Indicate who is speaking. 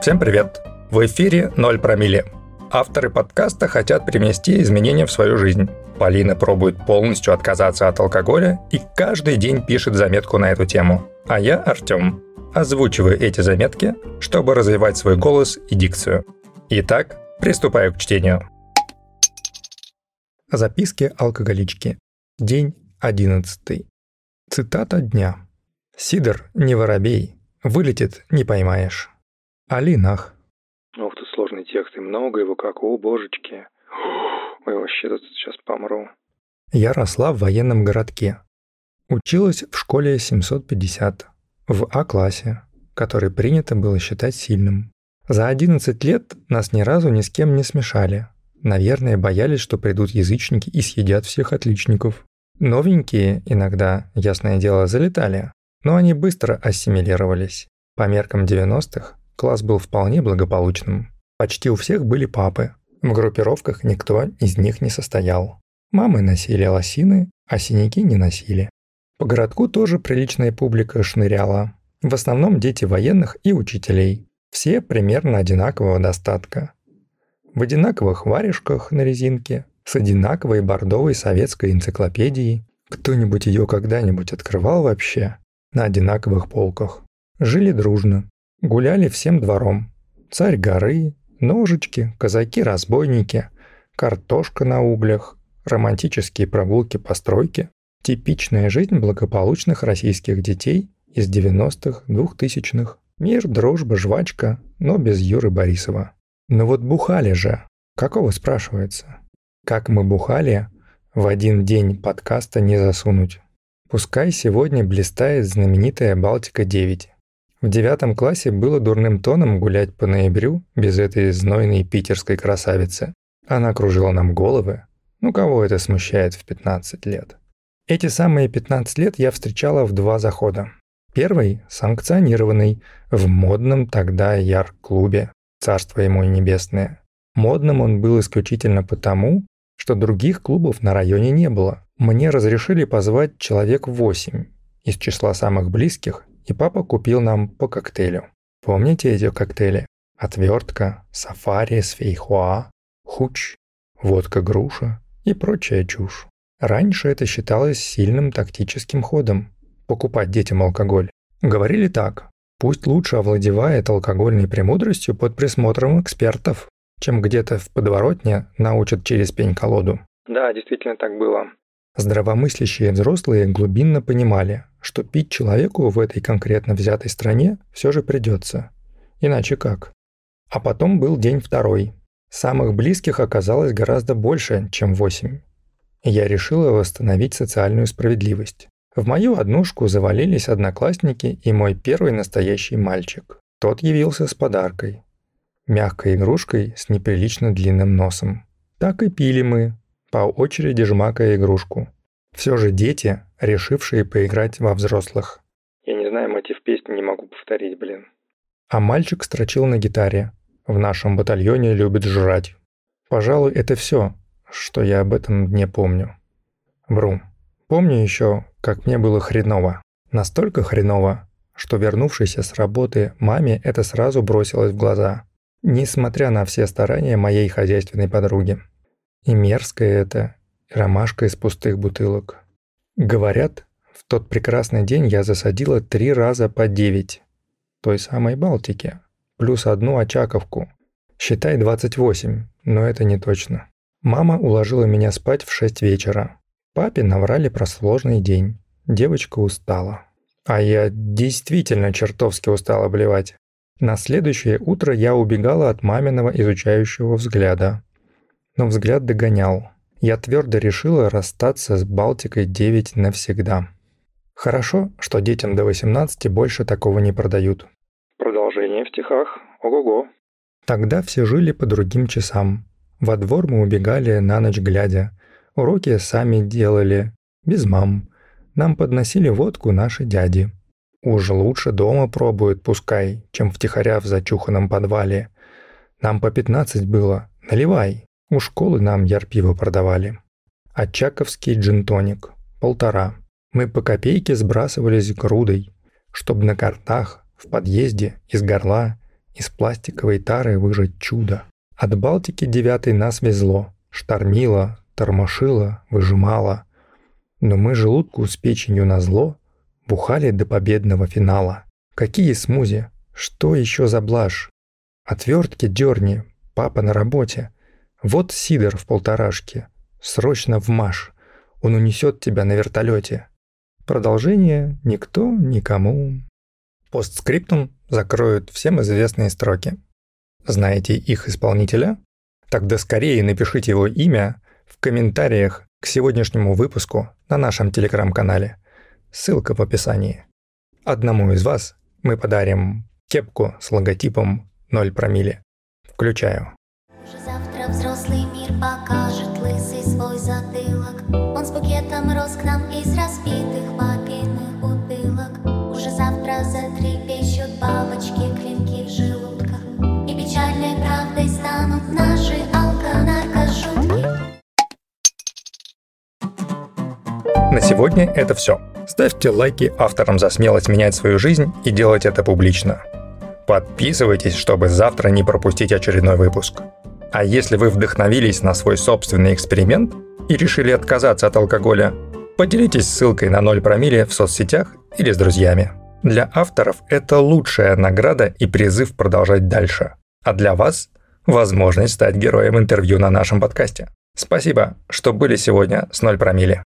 Speaker 1: Всем привет! В эфире «Ноль промилле». Авторы подкаста хотят привнести изменения в свою жизнь. Полина пробует полностью отказаться от алкоголя и каждый день пишет заметку на эту тему. А я, Артем, озвучиваю эти заметки, чтобы развивать свой голос и дикцию. Итак, приступаю к чтению. Записки алкоголички. День одиннадцатый. Цитата дня. «Сидор не воробей, вылетит не поймаешь». Алинах.
Speaker 2: Ох, тут сложный текст, и много его как, о, божечки. Ой, вообще тут сейчас помру.
Speaker 1: Я росла в военном городке. Училась в школе 750, в А-классе, который принято было считать сильным. За 11 лет нас ни разу ни с кем не смешали. Наверное, боялись, что придут язычники и съедят всех отличников. Новенькие иногда, ясное дело, залетали, но они быстро ассимилировались. По меркам 90-х Класс был вполне благополучным. Почти у всех были папы. В группировках никто из них не состоял. Мамы носили лосины, а синяки не носили. По городку тоже приличная публика шныряла. В основном дети военных и учителей. Все примерно одинакового достатка. В одинаковых варежках на резинке, с одинаковой бордовой советской энциклопедией. Кто-нибудь ее когда-нибудь открывал вообще? На одинаковых полках. Жили дружно, Гуляли всем двором. Царь горы, ножички, казаки-разбойники, картошка на углях, романтические прогулки по стройке. Типичная жизнь благополучных российских детей из 90-х, 2000-х. Мир, дружба, жвачка, но без Юры Борисова. Но вот бухали же. Какого спрашивается? Как мы бухали, в один день подкаста не засунуть. Пускай сегодня блистает знаменитая «Балтика-9». В девятом классе было дурным тоном гулять по ноябрю без этой знойной питерской красавицы. Она кружила нам головы. Ну кого это смущает в 15 лет? Эти самые 15 лет я встречала в два захода. Первый – санкционированный, в модном тогда яр-клубе, царство ему и небесное. Модным он был исключительно потому, что других клубов на районе не было. Мне разрешили позвать человек 8 из числа самых близких и папа купил нам по коктейлю. Помните эти коктейли? Отвертка, сафари с фейхуа, хуч, водка-груша и прочая чушь. Раньше это считалось сильным тактическим ходом – покупать детям алкоголь. Говорили так – пусть лучше овладевает алкогольной премудростью под присмотром экспертов, чем где-то в подворотне научат через пень-колоду.
Speaker 2: Да, действительно так было.
Speaker 1: Здравомыслящие взрослые глубинно понимали, что пить человеку в этой конкретно взятой стране все же придется. Иначе как? А потом был день второй. Самых близких оказалось гораздо больше, чем восемь. Я решила восстановить социальную справедливость. В мою однушку завалились одноклассники и мой первый настоящий мальчик. Тот явился с подаркой. Мягкой игрушкой с неприлично длинным носом. Так и пили мы, по очереди жмакая игрушку. Все же дети, решившие поиграть во взрослых.
Speaker 2: Я не знаю, мотив песни не могу повторить, блин.
Speaker 1: А мальчик строчил на гитаре. В нашем батальоне любят жрать. Пожалуй, это все, что я об этом дне помню. Вру. Помню еще, как мне было хреново. Настолько хреново, что вернувшейся с работы маме это сразу бросилось в глаза, несмотря на все старания моей хозяйственной подруги. И мерзкое это, ромашка из пустых бутылок. Говорят, в тот прекрасный день я засадила три раза по девять. Той самой Балтики. Плюс одну Очаковку. Считай 28, но это не точно. Мама уложила меня спать в 6 вечера. Папе наврали про сложный день. Девочка устала. А я действительно чертовски устала блевать. На следующее утро я убегала от маминого изучающего взгляда но взгляд догонял. Я твердо решила расстаться с Балтикой-9 навсегда. Хорошо, что детям до 18 больше такого не продают.
Speaker 2: Продолжение в стихах. Ого-го.
Speaker 1: Тогда все жили по другим часам. Во двор мы убегали на ночь глядя. Уроки сами делали, без мам. Нам подносили водку наши дяди. Уж лучше дома пробуют, пускай, чем втихаря в зачуханном подвале. Нам по 15 было, наливай. У школы нам ярпиво продавали. Очаковский джинтоник – полтора. Мы по копейке сбрасывались грудой, чтобы на картах в подъезде из горла Из пластиковой тары выжать чудо. От Балтики девятой нас везло. Штормило, тормошило, выжимало. Но мы желудку с печенью на зло бухали до победного финала. Какие смузи? Что еще за блажь? Отвертки дерни, папа на работе. Вот сидор в полторашке. Срочно в маш. Он унесет тебя на вертолете. Продолжение никто никому. Постскриптум закроют всем известные строки. Знаете их исполнителя? Тогда скорее напишите его имя в комментариях к сегодняшнему выпуску на нашем телеграм-канале. Ссылка в описании. Одному из вас мы подарим кепку с логотипом 0 промилле. Включаю.
Speaker 3: Взрослый мир покажет лысый свой затылок. Он с букетом роз к нам из разбитых папиных бутылок. Уже завтра затрепещут бабочки, клинки в желудках. И печальной правдой станут наши алко-наркошутки.
Speaker 1: На сегодня это все. Ставьте лайки авторам за смелость менять свою жизнь и делать это публично. Подписывайтесь, чтобы завтра не пропустить очередной выпуск. А если вы вдохновились на свой собственный эксперимент и решили отказаться от алкоголя, поделитесь ссылкой на 0 промилле в соцсетях или с друзьями. Для авторов это лучшая награда и призыв продолжать дальше. А для вас – возможность стать героем интервью на нашем подкасте. Спасибо, что были сегодня с 0 промилле.